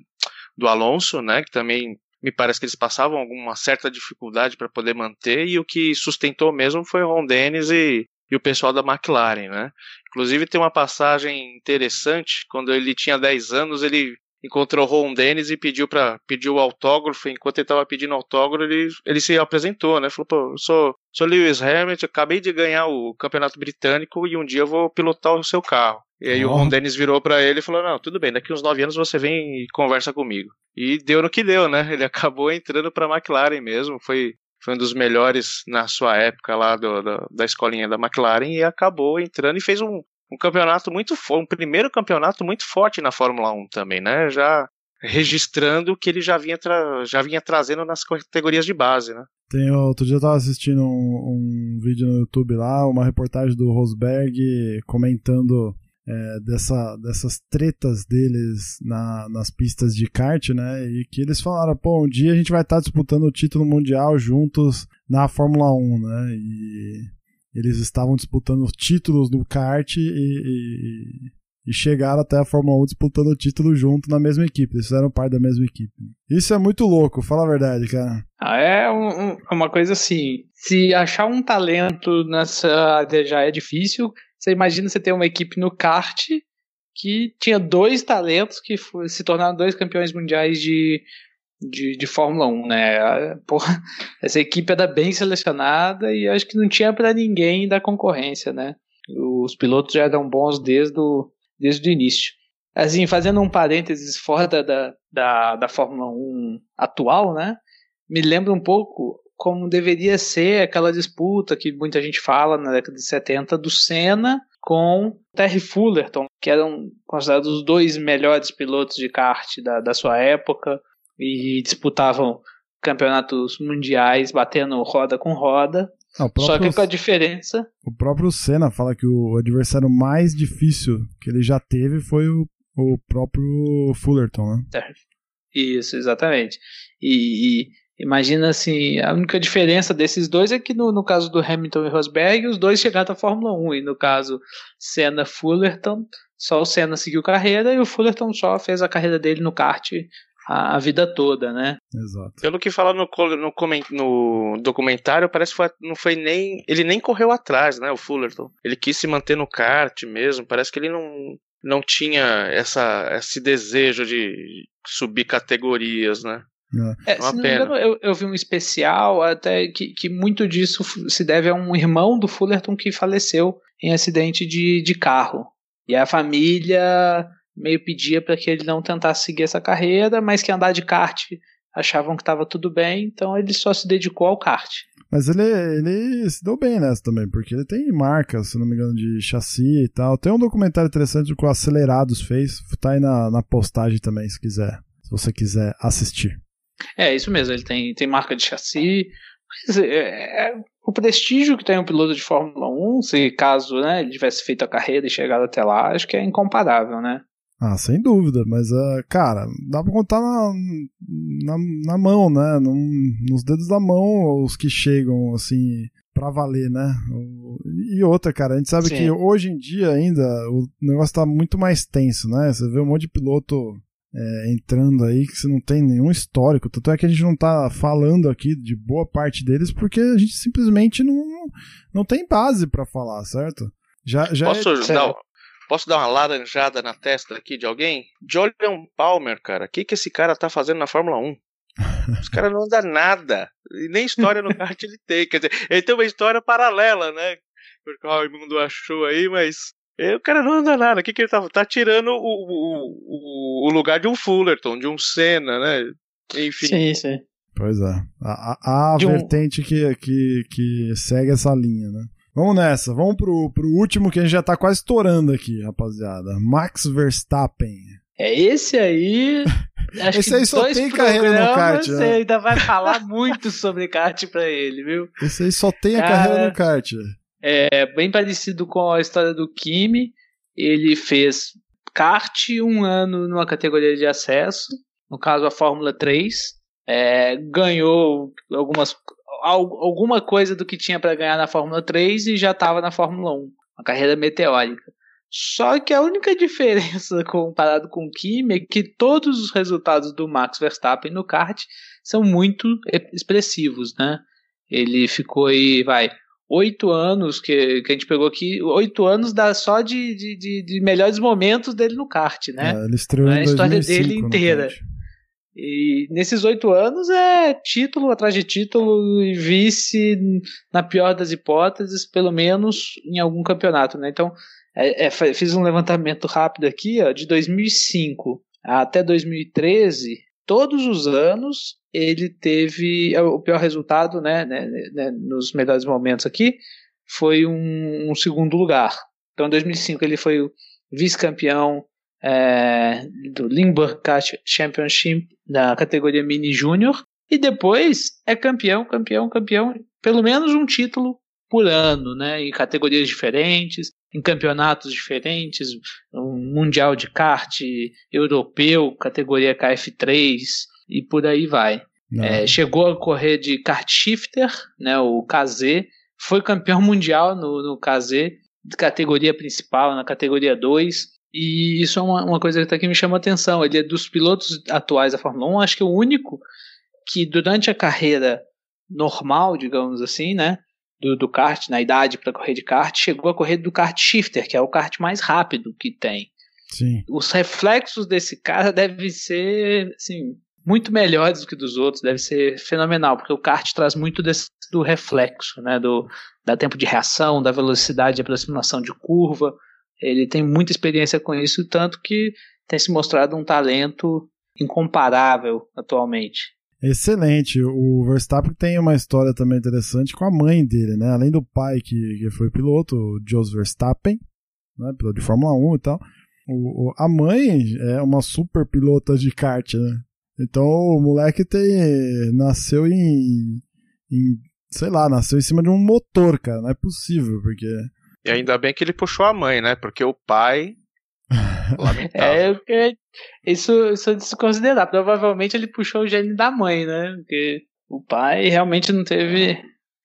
do Alonso, né? Que também me parece que eles passavam alguma certa dificuldade para poder manter, e o que sustentou mesmo foi o Ron Dennis e, e o pessoal da McLaren, né? Inclusive tem uma passagem interessante, quando ele tinha 10 anos, ele encontrou o Ron Dennis e pediu para pediu o autógrafo. Enquanto ele estava pedindo autógrafo, ele, ele se apresentou, né? Falou: pô, eu sou, sou Lewis Hamilton, acabei de ganhar o campeonato britânico e um dia eu vou pilotar o seu carro. E aí oh. o Ron Dennis virou para ele e falou: Não, tudo bem, daqui uns nove anos você vem e conversa comigo. E deu no que deu, né? Ele acabou entrando para a McLaren mesmo. Foi, foi um dos melhores na sua época lá do, do, da escolinha da McLaren e acabou entrando e fez um, um campeonato muito forte, um primeiro campeonato muito forte na Fórmula 1 também, né? Já registrando o que ele já vinha, já vinha trazendo nas categorias de base, né? Tem, outro dia eu tava assistindo um, um vídeo no YouTube lá, uma reportagem do Rosberg comentando é, dessa, dessas tretas deles na, nas pistas de kart, né? E que eles falaram, pô, um dia a gente vai estar tá disputando o título mundial juntos na Fórmula 1, né? E eles estavam disputando títulos no kart e, e, e, chegaram até a Fórmula 1 disputando o título junto na mesma equipe. Eles fizeram parte da mesma equipe. Isso é muito louco, fala a verdade, cara. Ah, é um, um, uma coisa assim. Se achar um talento nessa já é difícil, você imagina você ter uma equipe no kart que tinha dois talentos que se tornaram dois campeões mundiais de, de, de Fórmula 1, né? Porra, essa equipe era bem selecionada e acho que não tinha para ninguém da concorrência, né? Os pilotos já eram bons desde o, desde o início. Assim, fazendo um parênteses fora da, da, da Fórmula 1 atual, né? Me lembra um pouco como deveria ser aquela disputa que muita gente fala na década de 70 do Senna com Terry Fullerton, que eram considerados os dois melhores pilotos de kart da, da sua época e disputavam campeonatos mundiais batendo roda com roda. Não, próprio, Só que com a diferença. O próprio Senna fala que o adversário mais difícil que ele já teve foi o, o próprio Fullerton, né? Isso, exatamente. E, e Imagina assim, a única diferença desses dois é que no, no caso do Hamilton e Rosberg, os dois chegaram à Fórmula 1, e no caso Senna Fullerton, só o Senna seguiu carreira e o Fullerton só fez a carreira dele no kart a, a vida toda, né? Exato. Pelo que fala no, no, no documentário, parece que foi, não foi nem. Ele nem correu atrás, né? O Fullerton. Ele quis se manter no kart mesmo. Parece que ele não, não tinha essa, esse desejo de subir categorias, né? É, é se não engano, eu, eu, vi um especial até que, que muito disso se deve a um irmão do Fullerton que faleceu em acidente de, de carro. E a família meio pedia para que ele não tentasse seguir essa carreira, mas que andar de kart achavam que estava tudo bem, então ele só se dedicou ao kart. Mas ele, ele se deu bem nessa também, porque ele tem marcas, se não me engano, de chassi e tal. Tem um documentário interessante que o Acelerados fez, tá aí na, na postagem também, se quiser, se você quiser assistir. É, isso mesmo, ele tem, tem marca de chassi. Mas é, é, o prestígio que tem um piloto de Fórmula 1, se caso né, ele tivesse feito a carreira e chegado até lá, acho que é incomparável, né? Ah, sem dúvida, mas, uh, cara, dá pra contar na, na, na mão, né? Num, nos dedos da mão os que chegam, assim, pra valer, né? E outra, cara, a gente sabe Sim. que hoje em dia ainda o negócio tá muito mais tenso, né? Você vê um monte de piloto é, entrando aí que você não tem nenhum histórico. Tanto é que a gente não tá falando aqui de boa parte deles porque a gente simplesmente não, não tem base para falar, certo? Já, já posso, é... dar, posso dar uma laranjada na testa aqui de alguém? Julian Palmer, cara. O que, que esse cara tá fazendo na Fórmula 1? Os caras não dão nada. E nem história no kart ele tem. Quer dizer, ele tem uma história paralela, né? Porque o Raimundo achou aí, mas e o cara não anda nada. O que, que ele tá, tá tirando o, o, o lugar de um Fullerton, de um Senna, né? Enfim. Sim, sim. Pois é. A, a, vertente um... que, que, que segue essa linha, né? Vamos nessa, vamos pro, pro último que a gente já tá quase estourando aqui, rapaziada. Max Verstappen. É esse aí. Acho esse aí só tem carreira no kart. Né? Você ainda vai falar muito sobre kart pra ele, viu? Esse aí só tem a Cara, carreira no kart. É bem parecido com a história do Kimi. Ele fez kart um ano numa categoria de acesso, no caso a Fórmula 3. É, ganhou algumas, alguma coisa do que tinha para ganhar na Fórmula 3 e já estava na Fórmula 1. Uma carreira meteórica. Só que a única diferença comparado com o Kimi é que todos os resultados do Max Verstappen no kart são muito expressivos, né? Ele ficou aí, vai, oito anos que, que a gente pegou aqui, oito anos dá só de, de, de, melhores momentos dele no kart, né? É, ele estreou é a história dele inteira. E nesses oito anos é título atrás de título e vice, na pior das hipóteses, pelo menos em algum campeonato, né? Então, é, é, fiz um levantamento rápido aqui, ó, de 2005 até 2013, todos os anos ele teve é, o pior resultado, né, né, né nos melhores momentos aqui, foi um, um, segundo lugar. Então, em 2005 ele foi vice-campeão é, do Limburg Kart Championship da categoria Mini Júnior e depois é campeão, campeão, campeão, pelo menos um título por ano, né, em categorias diferentes, em campeonatos diferentes, um mundial de kart europeu, categoria KF3 e por aí vai. É, chegou a correr de kart shifter, né, o KZ, foi campeão mundial no, no KZ, de categoria principal, na categoria 2. E isso é uma, uma coisa que até que me chama a atenção. Ele é dos pilotos atuais da Fórmula 1, acho que é o único que durante a carreira normal, digamos assim, né, do, do kart, na idade para correr de kart, chegou a correr do kart shifter, que é o kart mais rápido que tem. Sim. Os reflexos desse cara devem ser, assim, muito melhores do que dos outros, deve ser fenomenal, porque o kart traz muito desse, do reflexo, né, do da tempo de reação, da velocidade de aproximação de curva. Ele tem muita experiência com isso, tanto que tem se mostrado um talento incomparável atualmente. Excelente. O Verstappen tem uma história também interessante com a mãe dele, né? Além do pai que, que foi piloto, o Jos Verstappen, né? piloto de Fórmula 1 e tal. O, o, a mãe é uma super pilota de kart, né? Então o moleque tem nasceu em, em sei lá, nasceu em cima de um motor, cara. Não é possível, porque e ainda bem que ele puxou a mãe, né? Porque o pai Lamentável. É, isso, isso é de se considerar. Provavelmente ele puxou o gene da mãe, né? Porque o pai realmente não teve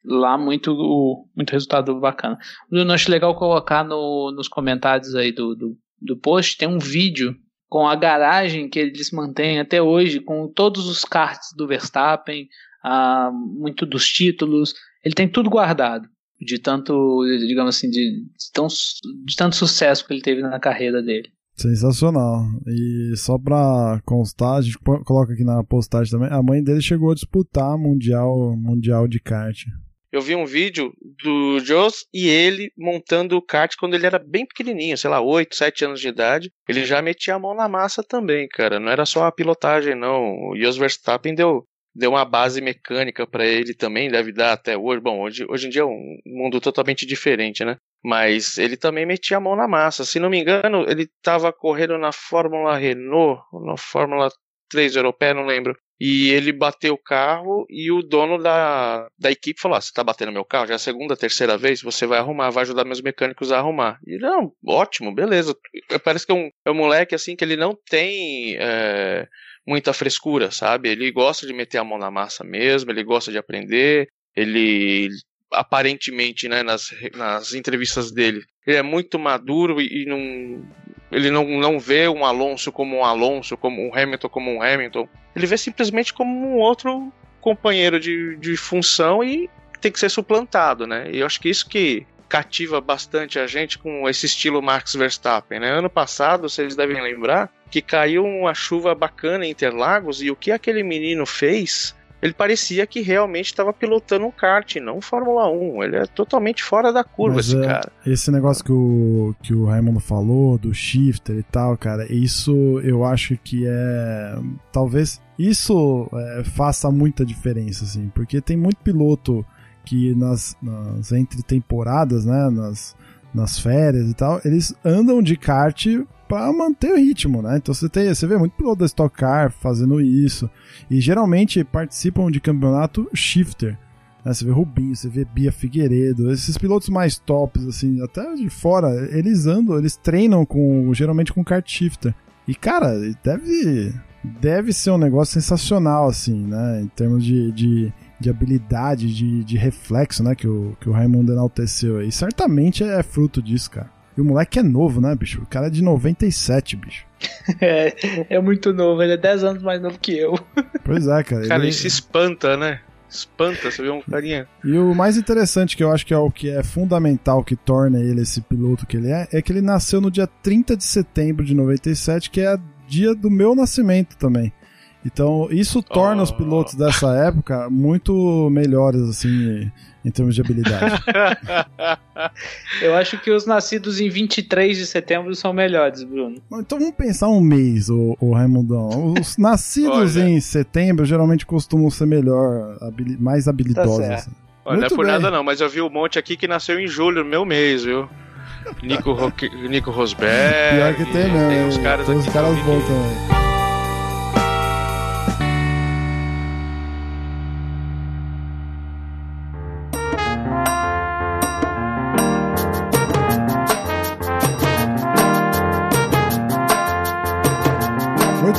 lá muito, muito resultado bacana. Bruno, acho legal colocar no, nos comentários aí do, do, do post, tem um vídeo com a garagem que eles mantêm até hoje, com todos os karts do Verstappen, ah, muito dos títulos, ele tem tudo guardado de tanto, digamos assim, de, de, tão, de tanto sucesso que ele teve na carreira dele. Sensacional. E só pra constar, a gente coloca aqui na postagem também, a mãe dele chegou a disputar mundial, mundial de kart. Eu vi um vídeo do Joss e ele montando o kart quando ele era bem pequenininho, sei lá, 8, 7 anos de idade. Ele já metia a mão na massa também, cara. Não era só a pilotagem, não. O Jos Verstappen deu deu uma base mecânica para ele também, deve dar até hoje. Bom, hoje, hoje em dia é um mundo totalmente diferente, né? Mas ele também metia a mão na massa. Se não me engano, ele estava correndo na Fórmula Renault, na Fórmula 3 europeia, não lembro. E ele bateu o carro e o dono da, da equipe falou: ah, Você tá batendo meu carro? Já é a segunda, terceira vez, você vai arrumar, vai ajudar meus mecânicos a arrumar. E ele, não, ótimo, beleza. Parece que é um, é um moleque assim que ele não tem. É muita frescura, sabe? Ele gosta de meter a mão na massa mesmo, ele gosta de aprender, ele aparentemente, né, nas, nas entrevistas dele, ele é muito maduro e, e não ele não, não vê um Alonso como um Alonso, como um Hamilton como um Hamilton. Ele vê simplesmente como um outro companheiro de, de função e tem que ser suplantado, né? E eu acho que isso que cativa bastante a gente com esse estilo Max Verstappen, né? Ano passado, vocês devem lembrar, que caiu uma chuva bacana em Interlagos e o que aquele menino fez ele parecia que realmente estava pilotando um kart, não Fórmula 1. Ele é totalmente fora da curva, Mas, esse é, cara. Esse negócio que o, que o Raimundo falou, do shifter e tal, cara, isso eu acho que é. Talvez isso é, faça muita diferença, assim, porque tem muito piloto que nas, nas entre temporadas, né, nas, nas férias e tal, eles andam de kart para manter o ritmo, né? Então você tem, você vê muito piloto da Stock Car fazendo isso e geralmente participam de campeonato shifter. Né? Você vê Rubinho, você vê Bia Figueiredo, esses pilotos mais tops assim, até de fora, eles andam, eles treinam com geralmente com kart shifter. E cara, deve deve ser um negócio sensacional assim, né? Em termos de, de de habilidade, de, de reflexo, né? Que o, que o Raimundo enalteceu aí. Certamente é fruto disso, cara. E o moleque é novo, né, bicho? O cara é de 97, bicho. É, é muito novo, ele é 10 anos mais novo que eu. Pois é, cara. Cara, ele... ele se espanta, né? Espanta, você vê um carinha. E o mais interessante, que eu acho que é o que é fundamental que torna ele esse piloto que ele é, é que ele nasceu no dia 30 de setembro de 97, que é dia do meu nascimento também. Então, isso torna Oh. os pilotos dessa época muito melhores, assim, em termos de habilidade. Eu acho que os nascidos em 23 de setembro são melhores, Bruno. então vamos pensar um mês, o, Raimundão. Os nascidos em setembro geralmente costumam ser melhor, habili- mais habilidosos. certo. assim. Olha, não é Muito por bem. nada não, mas eu vi um monte aqui que nasceu em julho, no meu mês, viu? Nico, Roque... Nico Rosberg. Pior que tem mesmo. Tem uns caras tem aqui uns caras bons também.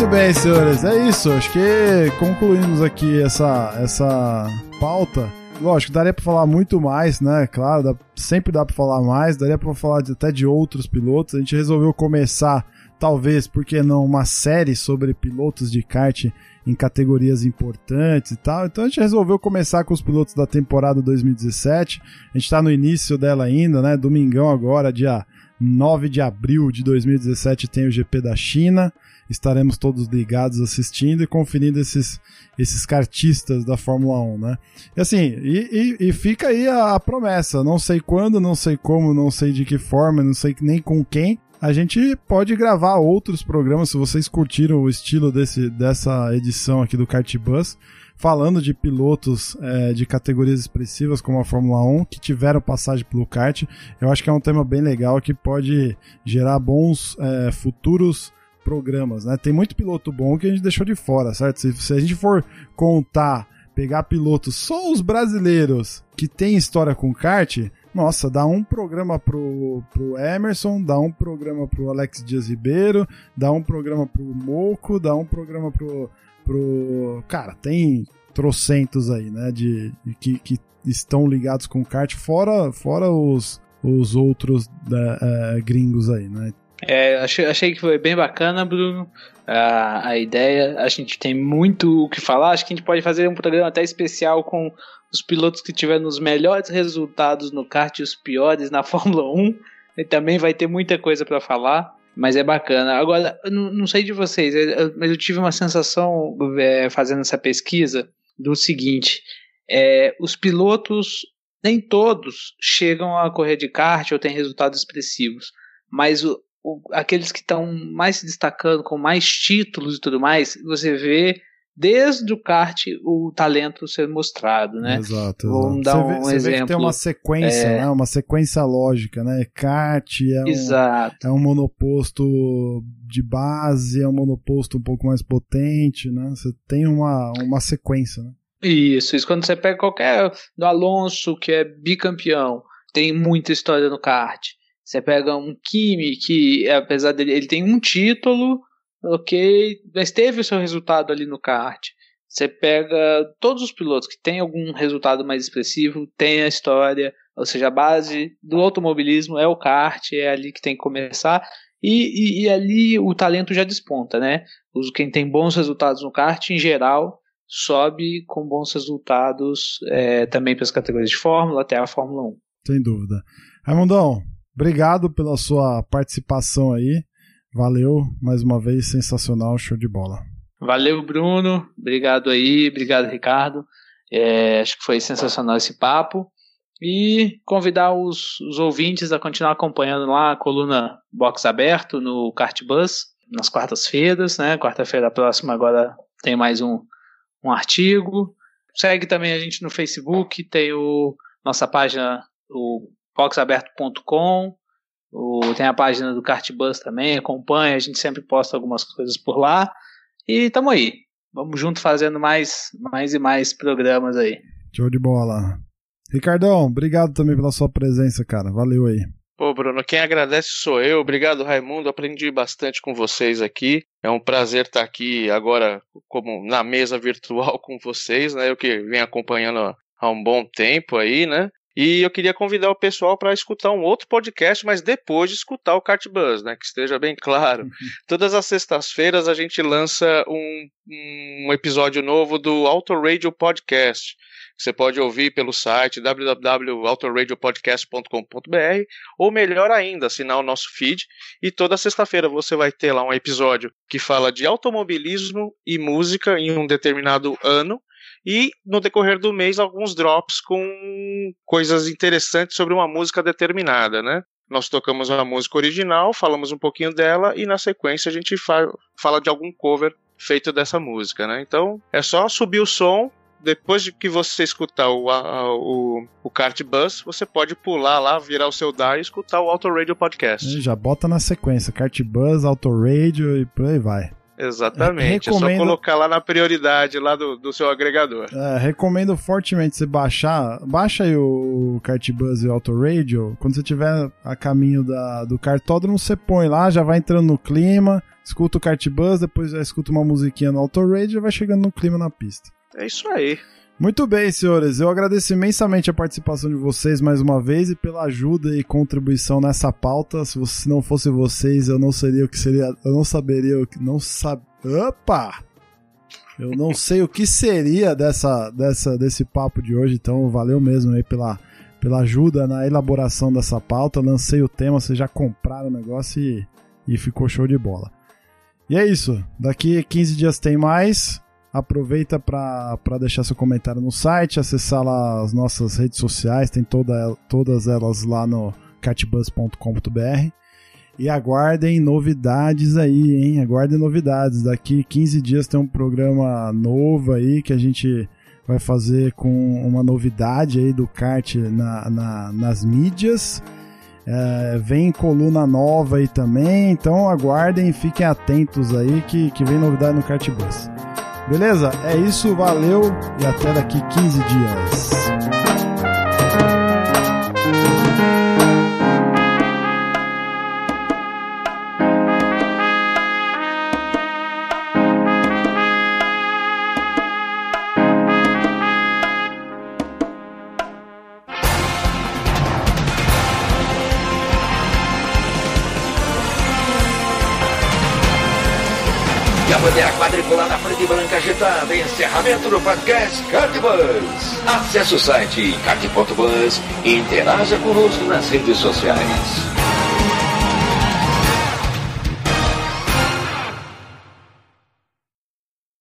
Muito bem, senhores. É isso. Acho que concluímos aqui essa, essa pauta. Lógico, daria pra falar muito mais, né? Claro, dá- sempre dá pra falar mais. Daria pra falar de- até de outros pilotos. A gente resolveu começar, talvez, por que não, uma série sobre pilotos de kart em categorias importantes e tal. Então a gente resolveu começar com os pilotos da temporada 2017. A gente tá no início dela ainda, né? Domingão agora, dia 9 de abril de 2017, tem o GP da China estaremos todos ligados assistindo e conferindo esses, esses kartistas da Fórmula 1, né? E assim, e, e- e fica aí a, a promessa, não sei quando, não sei como, não sei de que forma, não sei nem com quem, a gente pode gravar outros programas, se vocês curtiram o estilo desse, dessa edição aqui do Kart Bus, falando de pilotos eh, de categorias expressivas como a Fórmula 1, que tiveram passagem pelo kart, eu acho que é um tema bem legal que pode gerar bons eh, futuros programas, né? Tem muito piloto bom que a gente deixou de fora, certo? Se, se a gente for contar, pegar pilotos, só os brasileiros que tem história com kart, nossa, dá um programa pro, pro Emerson, dá um programa pro Alex Dias Ribeiro, dá um programa pro Moco, dá um programa pro. pro cara, tem trocentos aí, né? De, de que, que estão ligados com kart, fora, fora os, os outros da, eh, gringos aí, né? É, achei, achei que foi bem bacana, Bruno. A, a ideia, a gente tem muito o que falar. Acho que a gente pode fazer um programa até especial com os pilotos que tiveram os melhores resultados no kart e os piores na Fórmula 1. E também vai ter muita coisa para falar, mas é bacana. Agora, não, não sei de vocês, mas eu tive uma sensação é, fazendo essa pesquisa do seguinte: é, os pilotos, nem todos chegam a correr de kart ou têm resultados expressivos, mas o, o- aqueles que estão mais se destacando, com mais títulos e tudo mais, você vê desde o kart o talento sendo mostrado, né? Exato, Vamos dar você um vê, você vê que tem exemplo. uma sequência, É. né? Uma sequência lógica, né? Kart é um, Exato. é um monoposto de base, é um monoposto um pouco mais potente, né? Você tem uma, uma sequência, né? Isso, isso quando você pega qualquer do Alonso, que é bicampeão, tem muita história no kart. Você pega um Kimi, que apesar dele, ele tem um título, ok, mas teve o seu resultado ali no kart. Você pega todos os pilotos que têm algum resultado mais expressivo, tem a história, ou seja, a base do automobilismo é o kart, é ali que tem que começar. E, e, e ali o talento já desponta, né? Quem tem bons resultados no kart, em geral, sobe com bons resultados é, também para as categorias de Fórmula, até a Fórmula 1. Sem dúvida. Raimundão, obrigado pela sua participação aí. Valeu, mais uma vez, sensacional, show de bola. Valeu, Bruno. Obrigado aí. Obrigado, Ricardo. É, acho que foi sensacional esse papo. E convidar os, os ouvintes a continuar acompanhando lá a coluna Box Aberto no Cartbus, nas quartas-feiras. Né? Quarta-feira próxima agora tem mais um, um artigo. Segue também a gente no Facebook, tem o, nossa página, o boxaberto.com. O, tem a página do Cartbus também, acompanha, a gente sempre posta algumas coisas por lá. E tamo aí. Vamos junto fazendo mais, mais e mais programas aí. Show de bola. Ricardão, obrigado também pela sua presença, cara. Valeu aí. Pô, Bruno, quem agradece sou eu. Obrigado, Raimundo. Aprendi bastante com vocês aqui. É um prazer estar aqui agora como na mesa virtual com vocês, né? Eu que venho acompanhando há um bom tempo aí, né? E eu queria convidar o pessoal para escutar um outro podcast, mas depois de escutar o Kart Buzz, né? Que esteja bem claro. Uhum. Todas as sextas-feiras a gente lança um, um episódio novo do Auto Radio Podcast. Você pode ouvir pelo site www.autoradiopodcast.com.br ou melhor ainda, assinar o nosso feed e toda sexta-feira você vai ter lá um episódio que fala de automobilismo e música em um determinado ano e no decorrer do mês alguns drops com coisas interessantes sobre uma música determinada, né? Nós tocamos a música original, falamos um pouquinho dela e na sequência a gente fa fala de algum cover feito dessa música, né? Então é só subir o som, depois de que você escutar o, a, o, o Kart Bus, você pode pular lá, virar o seu DAI e escutar o Auto Radio Podcast. Já bota na sequência, Kart Bus, Auto Radio e por aí vai. Exatamente, recomendo... é só colocar lá na prioridade lá do, do seu agregador. É, recomendo fortemente você baixar, baixa aí o Cartbuzz e o Auto Radio, quando você estiver a caminho da, do cartódromo, você põe lá, já vai entrando no clima, escuta o Cartbuzz, depois já escuta uma musiquinha no Auto Radio e vai chegando no clima na pista. É isso aí. Muito bem, senhores. Eu agradeço imensamente a participação de vocês mais uma vez e pela ajuda e contribuição nessa pauta. Se, você, não fosse vocês, eu não seria o que seria. Eu não saberia o que. Não sabe. Opa! Eu não sei o que seria dessa, dessa, desse papo de hoje, então valeu mesmo aí pela, pela ajuda na elaboração dessa pauta. Lancei o tema, vocês já compraram o negócio e, e ficou show de bola. E é isso. Daqui 15 dias tem mais. Aproveita para deixar seu comentário no site, acessar lá as nossas redes sociais, tem toda, todas elas lá no catbus.com.br. E aguardem novidades aí, hein? Aguardem novidades. Daqui 15 dias tem um programa novo aí que a gente vai fazer com uma novidade aí do kart na, na nas mídias. É, vem coluna nova aí também, então aguardem e fiquem atentos aí que, que vem novidade no Cartbus. Beleza? É isso, valeu e até daqui 15 dias. Frente branca agitada. Encerramento do podcast Cardbus. Acesse o site card.bus e interaja conosco nas redes sociais.